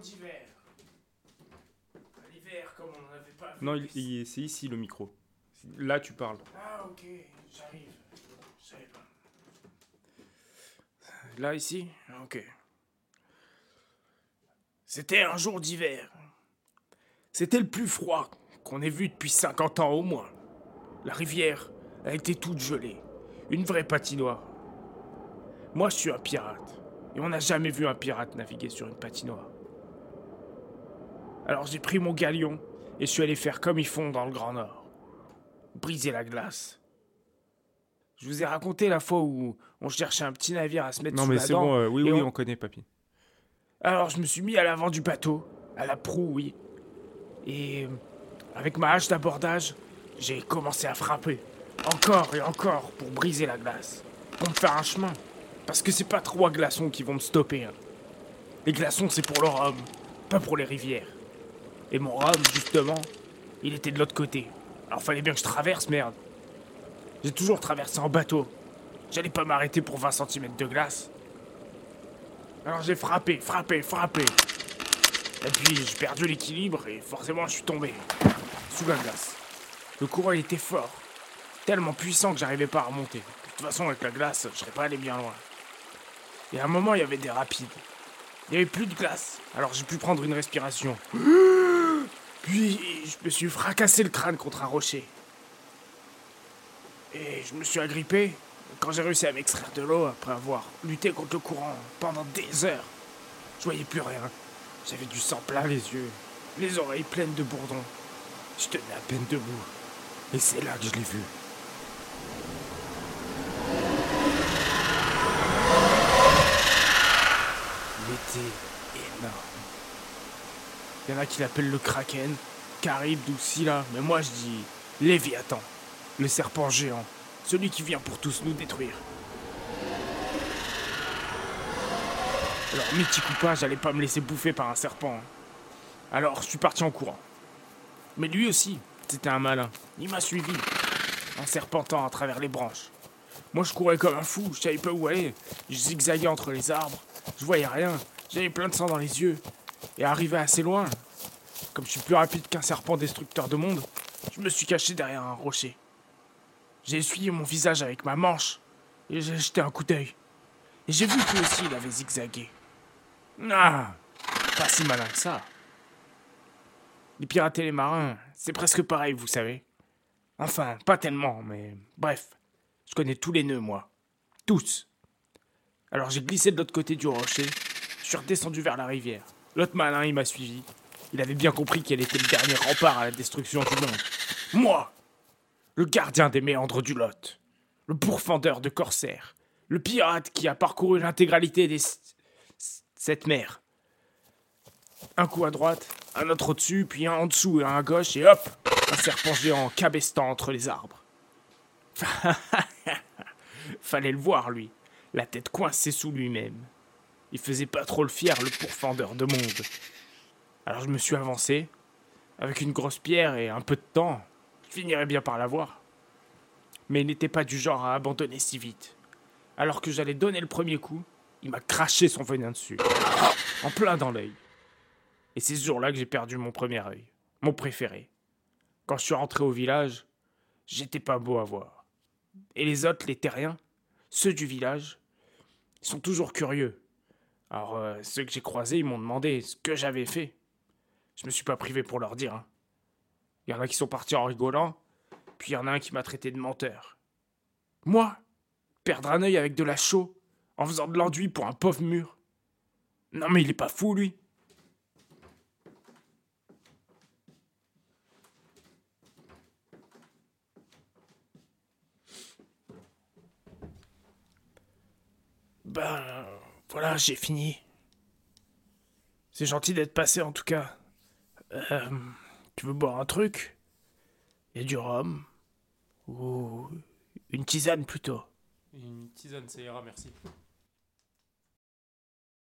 d'hiver. L'hiver comme on n'en avait pas vu. Non, il- il- c'est ici le micro. Là, tu parles. Ah ok, j'arrive. Je savais pas. Là, ici? Ok. C'était un jour d'hiver. C'était le plus froid qu'on ait vu depuis 50 ans au moins. La rivière a été toute gelée. Une vraie patinoire. Moi, je suis un pirate. Et on n'a jamais vu un pirate naviguer sur une patinoire. Alors j'ai pris mon galion et je suis allé faire comme ils font dans le Grand Nord. Briser la glace. Je vous ai raconté la fois où on cherchait un petit navire à se mettre Non, sous mais la c'est dent bon, euh, oui, oui, on- on connaît, papy. alors je me suis mis à l'avant du bateau, à la proue, oui. Et euh, avec ma hache d'abordage, j'ai commencé à frapper. Encore et encore pour briser la glace. Pour me faire un chemin. Parce que c'est pas trois glaçons qui vont me stopper. hein. Les glaçons, c'est pour le rhum, pas pour les rivières. Et mon rhum, justement, il était de l'autre côté. Alors fallait bien que je traverse, merde. J'ai toujours traversé en bateau. J'allais pas m'arrêter pour 20 cm de glace. Alors j'ai frappé, frappé, frappé. Et puis j'ai perdu l'équilibre et forcément je suis tombé. Sous la glace. Le courant il était fort. Tellement puissant que j'arrivais pas à remonter. De toute façon avec la glace, je serais pas allé bien loin. Et à un moment il y avait des rapides. Il y avait plus de glace. Alors j'ai pu prendre une respiration. Puis je me suis fracassé le crâne contre un rocher. Et je me suis agrippé quand j'ai réussi à m'extraire de l'eau après avoir lutté contre le courant pendant des heures. Je voyais plus rien. J'avais du sang plein les yeux, les oreilles pleines de bourdons. Je tenais à peine debout. Et c'est là que je l'ai vu. Il était énorme. Il y en a qui l'appellent le Kraken, Caribde ou Scylla, mais moi je dis Léviathan, le serpent géant, celui qui vient pour tous nous détruire. Alors, mythique ou pas, j'allais pas me laisser bouffer par un serpent. hein. Alors, je suis parti en courant. Mais lui aussi, c'était un malin. Il m'a suivi, en serpentant à travers les branches. Moi, je courais comme un fou, je savais pas où aller. Je zigzaguais entre les arbres, je voyais rien. J'avais plein de sang dans les yeux. Et arrivé assez loin, comme je suis plus rapide qu'un serpent destructeur de monde, je me suis caché derrière un rocher. J'ai essuyé mon visage avec ma manche et j'ai jeté un coup d'œil. Et j'ai vu que aussi il avait zigzagué. Ah, pas si malin que ça. Les pirates et les marins, c'est presque pareil, vous savez. Enfin, pas tellement, mais bref. Je connais tous les nœuds, moi. Tous. Alors j'ai glissé de l'autre côté du rocher. Je suis redescendu vers la rivière. L'autre malin, il m'a suivi. Il avait bien compris qu'elle était le dernier rempart à la destruction du monde. Moi Le gardien des méandres du Lot. Le pourfendeur de corsaires. Le pirate qui a parcouru l'intégralité des... cette mer. Un coup à droite, un autre au-dessus, puis un en dessous et un à gauche, et hop Un serpent géant cabestant entre les arbres. Fallait le voir, lui. La tête coincée sous lui-même. Il faisait pas trop le fier, le pourfendeur de monde. Alors je me suis avancé. Avec une grosse pierre et un peu de temps, je finirais bien par l'avoir. Mais il n'était pas du genre à abandonner si vite. Alors que j'allais donner le premier coup, il m'a craché son venin dessus. En plein dans l'œil. Et c'est ce jour-là que j'ai perdu mon premier œil. Mon préféré. Quand je suis rentré au village, j'étais pas beau à voir. Et les autres, les terriens, ceux du village, ils sont toujours curieux. Alors, euh, ceux que j'ai croisés, ils m'ont demandé ce que j'avais fait. Je me suis pas privé pour leur dire. hein. Il y en a qui sont partis en rigolant, puis il y en a un qui m'a traité de menteur. Moi Perdre un œil avec de la chaux, en faisant de l'enduit pour un pauvre mur Non mais il est pas fou, lui Ben, voilà, j'ai fini. C'est gentil d'être passé en tout cas. Euh, tu veux boire un truc? Il y a du rhum. Ou une tisane plutôt. Une tisane, ça ira, merci.